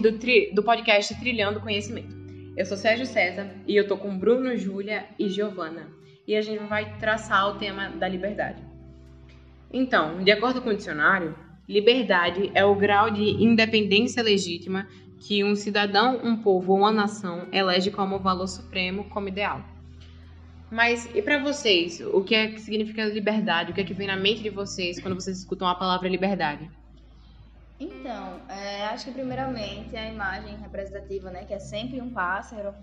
Do, tri... do podcast Trilhando Conhecimento. Eu sou Sérgio César e eu tô com Bruno, Júlia e Giovana. E a gente vai traçar o tema da liberdade. Então, de acordo com o dicionário, liberdade é o grau de independência legítima que um cidadão, um povo ou uma nação elege como valor supremo, como ideal. Mas e para vocês, o que é que significa liberdade? O que é que vem na mente de vocês quando vocês escutam a palavra liberdade? Então, é, acho que primeiramente a imagem representativa, né, que é sempre um pássaro,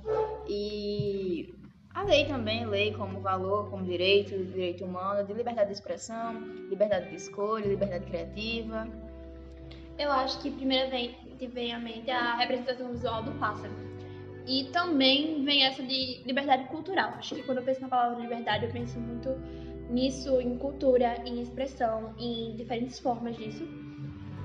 e a lei também, lei como valor, como direito, direito humano, de liberdade de expressão, liberdade de escolha, liberdade criativa. Eu acho que primeiramente vem à mente a representação visual do pássaro. E também vem essa de liberdade cultural. Acho que quando eu penso na palavra liberdade, eu penso muito nisso, em cultura, em expressão, em diferentes formas disso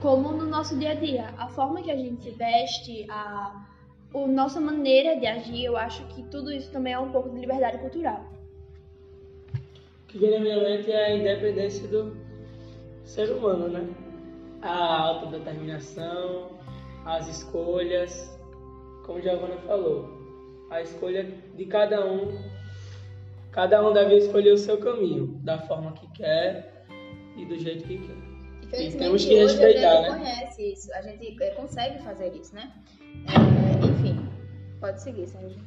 como no nosso dia a dia. A forma que a gente se veste, a, a nossa maneira de agir, eu acho que tudo isso também é um pouco de liberdade cultural. O que vem na minha mente é a independência do ser humano, né? A autodeterminação, as escolhas, como Giovanna falou, a escolha de cada um, cada um deve escolher o seu caminho, da forma que quer e do jeito que quer. Infelizmente, temos que respeitar, hoje a gente né? conhece isso, a gente é, consegue fazer isso, né? É, enfim, pode seguir, Sérgio.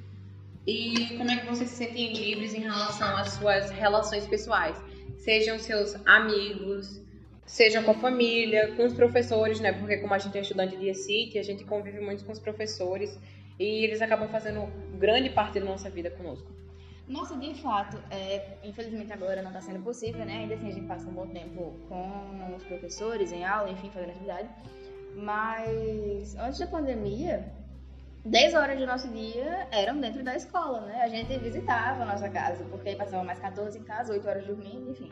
E como é que vocês se sentem livres em relação às suas relações pessoais? Sejam seus amigos, seja com a família, com os professores, né? Porque como a gente é estudante de ESIC, a gente convive muito com os professores e eles acabam fazendo grande parte da nossa vida conosco. Nossa, de fato, é, infelizmente agora não está sendo possível, né? Ainda assim a gente passa um bom tempo com os professores em aula, enfim, fazendo atividade. Mas antes da pandemia, 10 horas do nosso dia eram dentro da escola, né? A gente visitava a nossa casa, porque passava mais 14 em casa, 8 horas dormindo, enfim.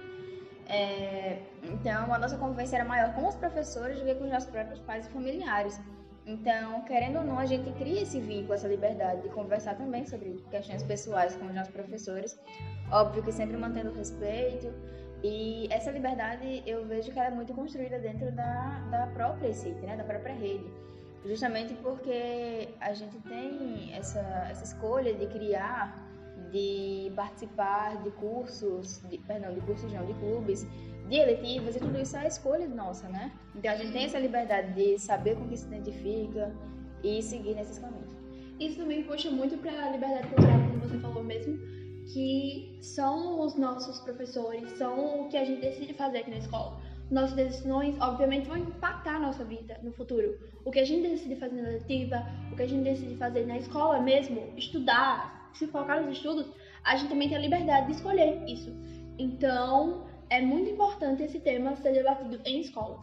É, então a nossa convivência era maior com os professores do que com os nossos próprios pais e familiares. Então, querendo ou não, a gente cria esse vínculo, essa liberdade de conversar também sobre questões pessoais com os nossos professores. Óbvio que sempre mantendo respeito. E essa liberdade eu vejo que ela é muito construída dentro da, da própria CIT, né, da própria rede. Justamente porque a gente tem essa, essa escolha de criar, de participar de cursos, de, perdão, de cursos não, de clubes, de eletivas e tudo isso é escolha nossa, né? Então a gente tem essa liberdade de saber com que se identifica e seguir nesses caminhos. Isso também puxa muito para a liberdade cultural, como você falou mesmo, que são os nossos professores, são o que a gente decide fazer aqui na escola. Nossas decisões, obviamente, vão impactar a nossa vida no futuro. O que a gente decide fazer na letiva, o que a gente decide fazer na escola mesmo, estudar, se focar nos estudos, a gente também tem a liberdade de escolher isso. Então, é muito importante esse tema ser debatido em escolas.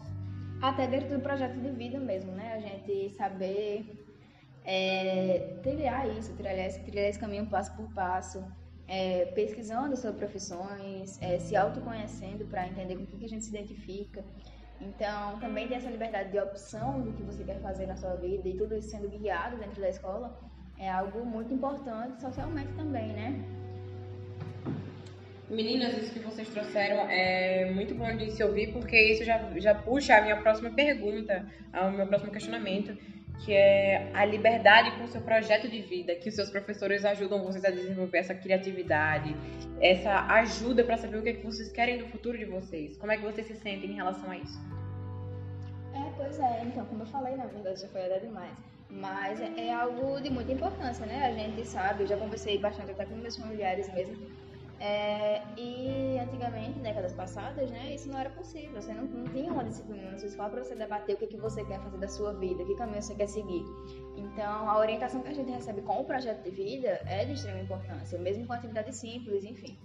Até dentro do projeto de vida mesmo, né? A gente saber é, trilhar isso, trilhar esse, trilhar esse caminho passo por passo, é, pesquisando sobre profissões, é, se autoconhecendo para entender com o que a gente se identifica. Então, também ter essa liberdade de opção do que você quer fazer na sua vida e tudo isso sendo guiado dentro da escola é algo muito importante socialmente também, né? Meninas, isso que vocês trouxeram é muito bom de se ouvir, porque isso já, já puxa a minha próxima pergunta, o meu próximo questionamento, que é a liberdade com o seu projeto de vida, que os seus professores ajudam vocês a desenvolver essa criatividade, essa ajuda para saber o que, é que vocês querem do futuro de vocês. Como é que vocês se sentem em relação a isso? É, pois é. Então, como eu falei, na verdade já foi a demais. Mas é, é algo de muita importância, né? A gente sabe, eu já conversei bastante até com meus familiares mesmo, é, e antigamente, décadas passadas, né, isso não era possível. Você não, não tinha uma disciplina na sua escola para você debater o que, que você quer fazer da sua vida, que caminho você quer seguir. Então, a orientação que a gente recebe com o projeto de vida é de extrema importância, mesmo com atividades simples, enfim.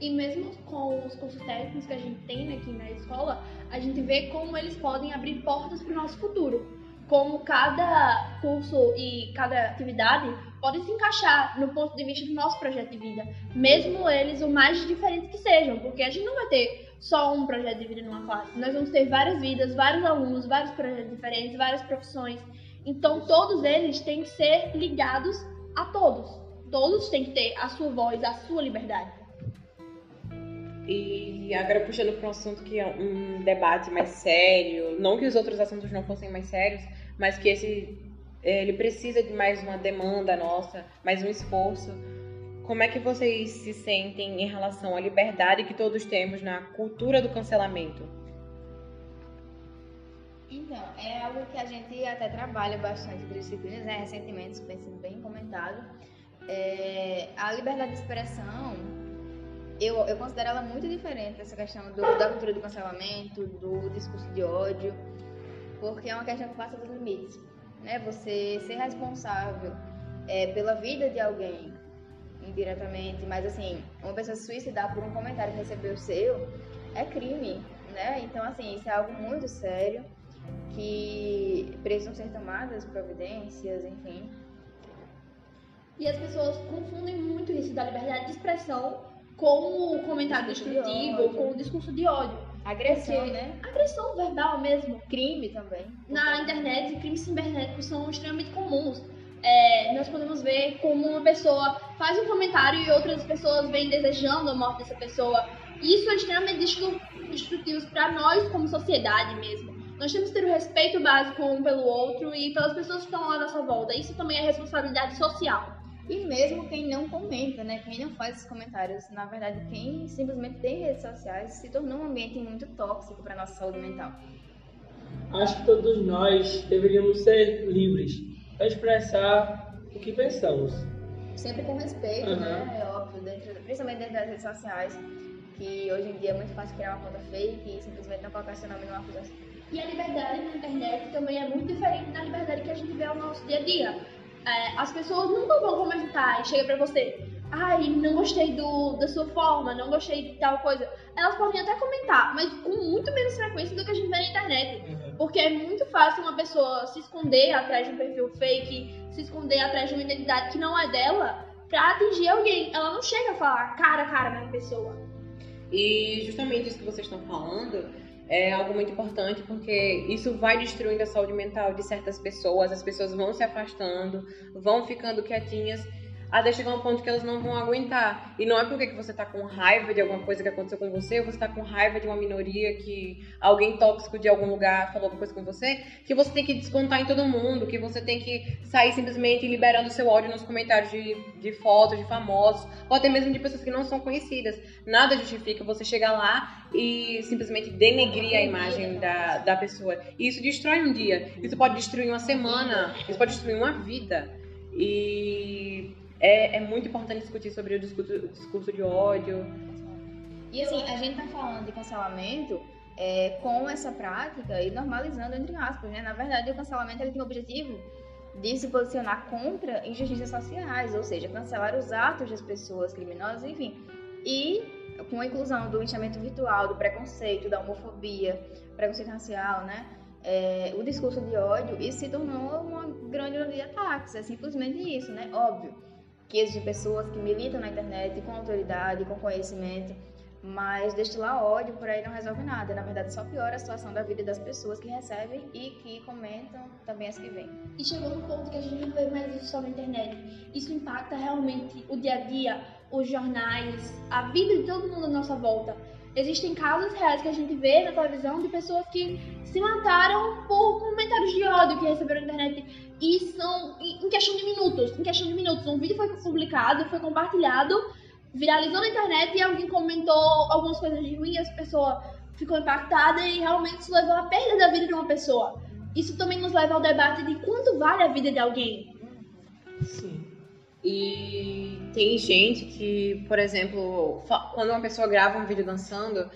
E mesmo com os cursos técnicos que a gente tem aqui na escola, a gente vê como eles podem abrir portas para o nosso futuro como cada curso e cada atividade pode se encaixar no ponto de vista do nosso projeto de vida, mesmo eles o mais diferentes que sejam, porque a gente não vai ter só um projeto de vida numa classe, nós vamos ter várias vidas, vários alunos, vários projetos diferentes, várias profissões. Então todos eles têm que ser ligados a todos. Todos têm que ter a sua voz, a sua liberdade. E agora puxando para um assunto que é um debate mais sério, não que os outros assuntos não fossem mais sérios, mas que esse ele precisa de mais uma demanda nossa, mais um esforço. Como é que vocês se sentem em relação à liberdade que todos temos na cultura do cancelamento? Então, é algo que a gente até trabalha bastante entre disciplinas, né? Recentemente, sido bem comentado. É, a liberdade de expressão, eu, eu considero ela muito diferente dessa questão do, da cultura do cancelamento, do discurso de ódio, porque é uma questão que passa dos limites. Né? Você ser responsável é, pela vida de alguém, indiretamente, mas assim, uma pessoa se suicidar por um comentário que recebeu o seu, é crime, né? Então, assim, isso é algo muito sério que precisam ser tomadas providências, enfim. E as pessoas confundem muito isso da liberdade de expressão com o comentário destrutivo ou com o discurso de ódio. Agressão, Porque- né? Agressão verbal mesmo. Crime também. Na internet, crimes cibernéticos são extremamente comuns. É, nós podemos ver como uma pessoa faz um comentário e outras pessoas vêm desejando a morte dessa pessoa. Isso é extremamente destru- destrutivo para nós como sociedade mesmo. Nós temos que ter o respeito básico um pelo outro e pelas pessoas que estão lá à nossa volta. Isso também é responsabilidade social. E mesmo quem não comenta, né? Quem não faz esses comentários, na verdade, quem simplesmente tem redes sociais se tornou um ambiente muito tóxico para nossa saúde mental. Acho que todos nós deveríamos ser livres para expressar o que pensamos. Sempre com respeito, Uhum. né? É óbvio, dentro, principalmente dentro das redes sociais, que hoje em dia é muito fácil criar uma conta fake e simplesmente não colocar seu nome numa acusação. E a liberdade na internet também é muito diferente da liberdade que a gente vê ao nosso dia a dia. É, as pessoas nunca vão comentar e chega pra você, ai, não gostei do, da sua forma, não gostei de tal coisa. Elas podem até comentar, mas com muito menos frequência do que a gente vê na internet. Porque é muito fácil uma pessoa se esconder atrás de um perfil fake, se esconder atrás de uma identidade que não é dela, pra atingir alguém. Ela não chega a falar cara a cara com a pessoa. E justamente isso que vocês estão falando é algo muito importante porque isso vai destruindo a saúde mental de certas pessoas, as pessoas vão se afastando, vão ficando quietinhas, até chegar um ponto que elas não vão aguentar. E não é porque que você tá com raiva de alguma coisa que aconteceu com você, ou você tá com raiva de uma minoria que alguém tóxico de algum lugar falou alguma coisa com você, que você tem que descontar em todo mundo, que você tem que sair simplesmente liberando seu ódio nos comentários de, de fotos de famosos, ou até mesmo de pessoas que não são conhecidas. Nada justifica você chegar lá e simplesmente denegrir a imagem da, da pessoa. E isso destrói um dia, isso pode destruir uma semana, isso pode destruir uma vida. E é, é muito importante discutir sobre o discurso, discurso de ódio. E assim, a gente tá falando de cancelamento é, com essa prática e normalizando entre aspas, né? Na verdade, o cancelamento ele tem o objetivo de se posicionar contra injustiças sociais, ou seja, cancelar os atos das pessoas criminosas, enfim. E com a inclusão do linchamento virtual, do preconceito, da homofobia, preconceito racial, né? É, o discurso de ódio, isso se tornou uma grande onda de ataques. É simplesmente isso, né? Óbvio que existem pessoas que militam na internet com autoridade, com conhecimento, mas destilar ódio por aí não resolve nada. Na verdade, só piora a situação da vida das pessoas que recebem e que comentam também as que vêm. E chegou num ponto que a gente não vê mais isso só na internet. Isso impacta realmente o dia a dia, os jornais, a vida de todo mundo à nossa volta. Existem casos reais que a gente vê na televisão de pessoas que se mataram por comentários de ódio que receberam na internet. E são em questão de minutos. Em questão de minutos. Um vídeo foi publicado, foi compartilhado, viralizou na internet e alguém comentou algumas coisas de ruim essa pessoa ficou impactada e realmente isso levou à perda da vida de uma pessoa. Isso também nos leva ao debate de quanto vale a vida de alguém. Sim. E tem gente que, por exemplo, quando uma pessoa grava um vídeo dançando,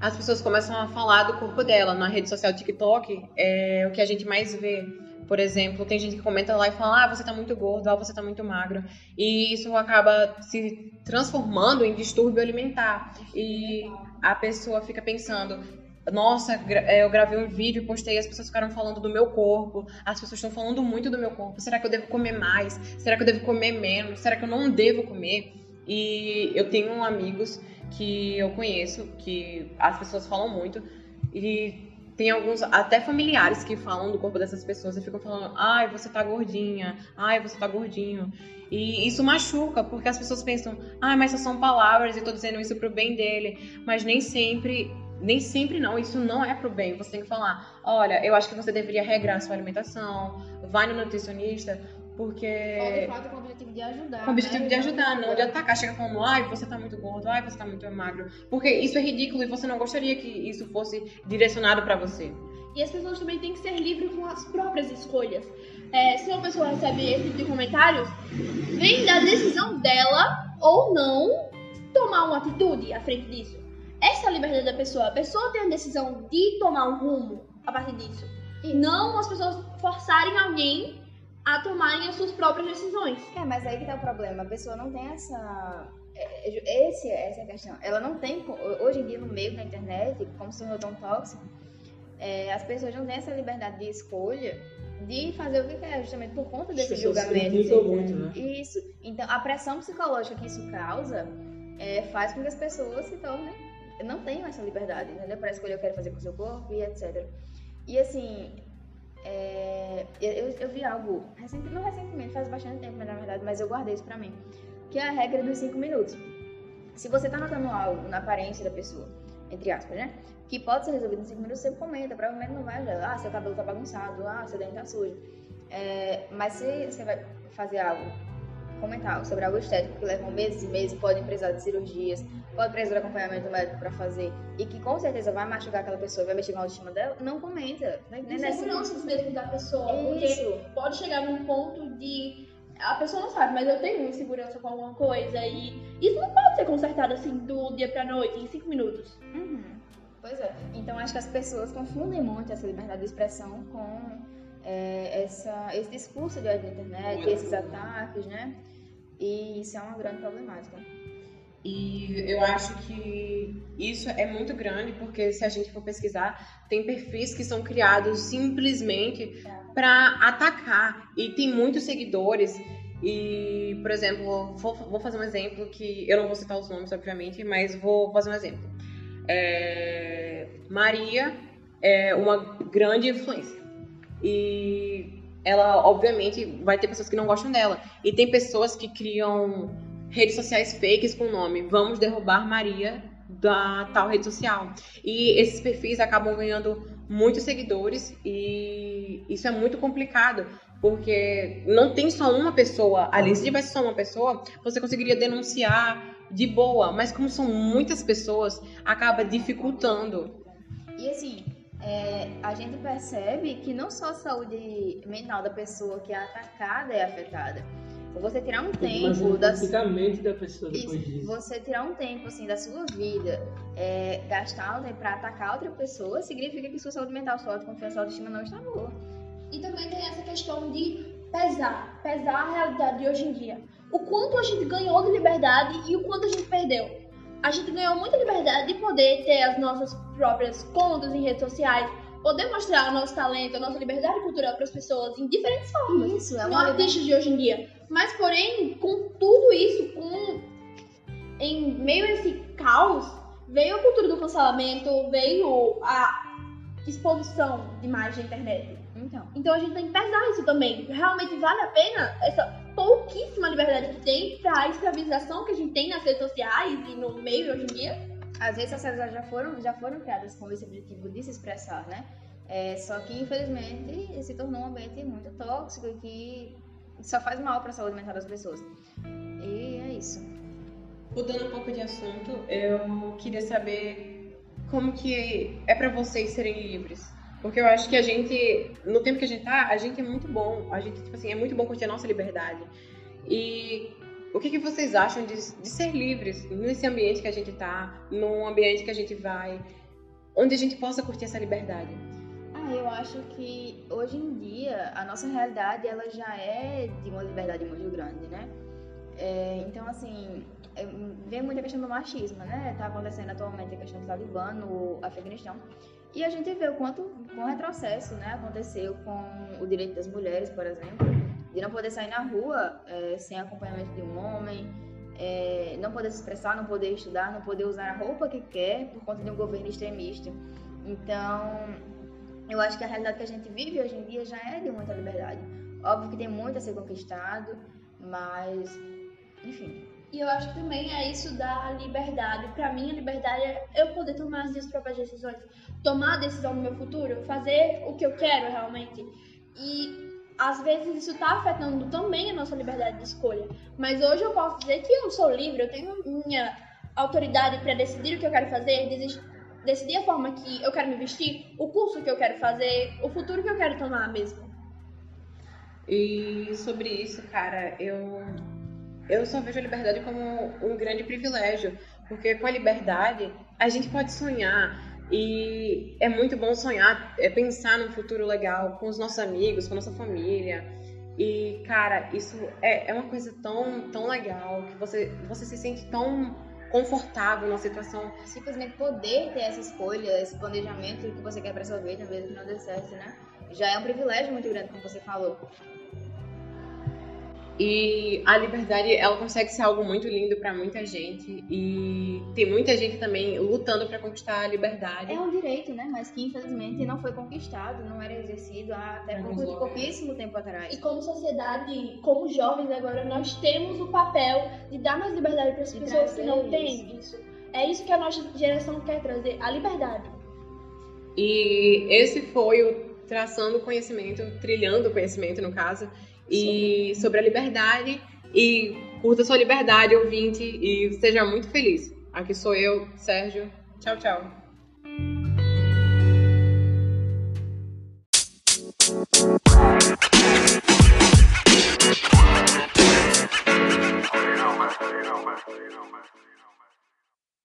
as pessoas começam a falar do corpo dela. Na rede social TikTok, é o que a gente mais vê. Por exemplo, tem gente que comenta lá e fala: ah, você tá muito gordo, ah, você tá muito magro. E isso acaba se transformando em distúrbio alimentar. E a pessoa fica pensando: nossa, é, eu gravei um vídeo e postei, as pessoas ficaram falando do meu corpo, as pessoas estão falando muito do meu corpo. Será que eu devo comer mais? Será que eu devo comer menos? Será que eu não devo comer? E eu tenho amigos que eu conheço que as pessoas falam muito e tem alguns até familiares que falam do corpo dessas pessoas e ficam falando: "Ai, você tá gordinha. Ai, você tá gordinho". E isso machuca, porque as pessoas pensam: "Ah, mas só são palavras e tô dizendo isso pro bem dele". Mas nem sempre nem sempre não, isso não é pro bem. Você tem que falar, olha, eu acho que você deveria regrar sua alimentação, vai no nutricionista, porque... Fato com o objetivo de ajudar. Com o objetivo né? de ajudar, não de atacar. Chega falando, ai, você tá muito gordo, ai, você tá muito magro. Porque isso é ridículo e você não gostaria que isso fosse direcionado pra você. E as pessoas também têm que ser livres com as próprias escolhas. É, se uma pessoa recebe esse tipo de comentários, vem da decisão dela ou não tomar uma atitude à frente disso. Essa é a liberdade da pessoa. A pessoa tem a decisão de tomar um rumo a partir disso. E não as pessoas forçarem alguém a tomarem as suas próprias decisões. É, mas aí que tá o problema. A pessoa não tem essa. é, é, Esse, essa é a questão. Ela não tem. Hoje em dia, no meio da internet, como se tornou tão tóxico, é, as pessoas não têm essa liberdade de escolha de fazer o que quer, justamente por conta desse se julgamento. assim. muito, né? Isso. Então, a pressão psicológica que isso causa é, faz com que as pessoas se tornem. Não tenham essa liberdade, entendeu? Para escolher o que quero fazer com o seu corpo e etc. E assim. é, eu, eu- eu vi algo, recente, não recentemente, faz bastante tempo, na verdade, mas eu guardei isso pra mim. Que é a regra dos 5 minutos. Se você tá notando algo na aparência da pessoa, entre aspas, né? Que pode ser resolvido em 5 minutos, você comenta. Provavelmente não vai olhar, ah, seu cabelo tá bagunçado, ah, seu dente tá sujo. É, mas se você vai fazer algo, comentar sobre algo estético que leva meses e meses, pode precisar de cirurgias, pode precisar de acompanhamento médico pra fazer, e que com certeza vai machucar aquela pessoa, vai mexer com a autoestima dela, não comenta. Né? De seguranças mesmo da pessoa. Porque Isso. pode chegar num ponto de. A pessoa não sabe, mas eu tenho insegurança com alguma coisa. E isso não pode ser consertado assim do dia pra noite, em cinco minutos. Uhum. Pois é. Então acho que as pessoas confundem muito essa liberdade de expressão com é, essa, esse discurso de ódio na internet, esses ataques, né? E isso é uma grande problemática. E eu acho que isso é muito grande, porque se a gente for pesquisar, tem perfis que são criados simplesmente para atacar. E tem muitos seguidores. E, por exemplo, vou, vou fazer um exemplo que eu não vou citar os nomes, obviamente, mas vou fazer um exemplo. É, Maria é uma grande influência. E ela, obviamente, vai ter pessoas que não gostam dela. E tem pessoas que criam redes sociais fakes com o nome Vamos derrubar Maria da tal rede social. E esses perfis acabam ganhando muitos seguidores e isso é muito complicado. Porque não tem só uma pessoa ali. Se tivesse só uma pessoa, você conseguiria denunciar de boa. Mas como são muitas pessoas, acaba dificultando. E assim, é, a gente percebe que não só a saúde mental da pessoa que é atacada é afetada. Você tirar um tempo da fica a mente da pessoa depois Isso, disso. você tirar um tempo assim da sua vida, é, gastar um tempo pra atacar outra pessoa, significa que sua saúde mental, sua autoconfiança, sua autoestima não está boa. E também tem essa questão de pesar, pesar a realidade de hoje em dia. O quanto a gente ganhou de liberdade e o quanto a gente perdeu. A gente ganhou muita liberdade de poder ter as nossas próprias contas em redes sociais, poder mostrar o nosso talento, a nossa liberdade cultural para as pessoas em diferentes formas. Isso, é uma artistas de hoje em dia. Mas, porém, com tudo isso, com em meio a esse caos, veio a cultura do cancelamento, veio a exposição de imagem na internet. Então, Então a gente tem que pesar isso também. Realmente vale a pena essa pouquíssima liberdade que tem pra escravização que a gente tem nas redes sociais e no meio hoje em dia? As redes sociais já foram, já foram criadas com esse objetivo de se expressar, né? É, só que, infelizmente, se tornou um ambiente muito tóxico e que só faz mal para a saúde mental das pessoas. E é isso. Mudando um pouco de assunto, eu queria saber como que é pra vocês serem livres. Porque eu acho que a gente, no tempo que a gente tá, a gente é muito bom. A gente, tipo assim, é muito bom curtir a nossa liberdade. E o que, que vocês acham de, de ser livres nesse ambiente que a gente tá, num ambiente que a gente vai, onde a gente possa curtir essa liberdade? Ah, eu acho que hoje em dia a nossa realidade ela já é de uma liberdade muito grande, né? É, então, assim, é, vem muita questão do machismo, né? Tá acontecendo atualmente a questão do Talibã no Afeganistão. E a gente vê o quanto com retrocesso, né? Aconteceu com o direito das mulheres, por exemplo, de não poder sair na rua é, sem acompanhamento de um homem, é, não poder se expressar, não poder estudar, não poder usar a roupa que quer por conta de um governo extremista. Então, eu acho que a realidade que a gente vive hoje em dia já é de muita liberdade. Óbvio que tem muito a ser conquistado, mas, enfim, E eu acho que também é isso da liberdade. Pra mim, a liberdade é eu poder tomar as minhas próprias decisões, tomar a decisão do meu futuro, fazer o que eu quero realmente. E às vezes isso tá afetando também a nossa liberdade de escolha. Mas hoje eu posso dizer que eu sou livre, eu tenho minha autoridade para decidir o que eu quero fazer, decidir a forma que eu quero me vestir, o curso que eu quero fazer, o futuro que eu quero tomar mesmo. E sobre isso, cara, eu eu só vejo a liberdade como um grande privilégio, porque com a liberdade a gente pode sonhar e é muito bom sonhar, é pensar num futuro legal com os nossos amigos, com a nossa família. E, cara, isso é, é uma coisa tão, tão legal que você, você se sente tão confortável na situação. Simplesmente poder ter essa escolha, esse planejamento que você quer para sua vida, mesmo que não dê certo, né? Já é um privilégio muito grande, como você falou. E a liberdade, ela consegue ser algo muito lindo para muita gente e tem muita gente também lutando para conquistar a liberdade. É um direito, né? Mas que infelizmente não foi conquistado, não era exercido até por pouquíssimo tempo atrás. E como sociedade, como jovens agora, nós temos o papel de dar mais liberdade para as pessoas que não têm isso. É isso que a nossa geração quer trazer, a liberdade. E esse foi o traçando conhecimento, trilhando conhecimento no caso e sobre a liberdade. E curta sua liberdade, ouvinte, e seja muito feliz. Aqui sou eu, Sérgio. Tchau, tchau.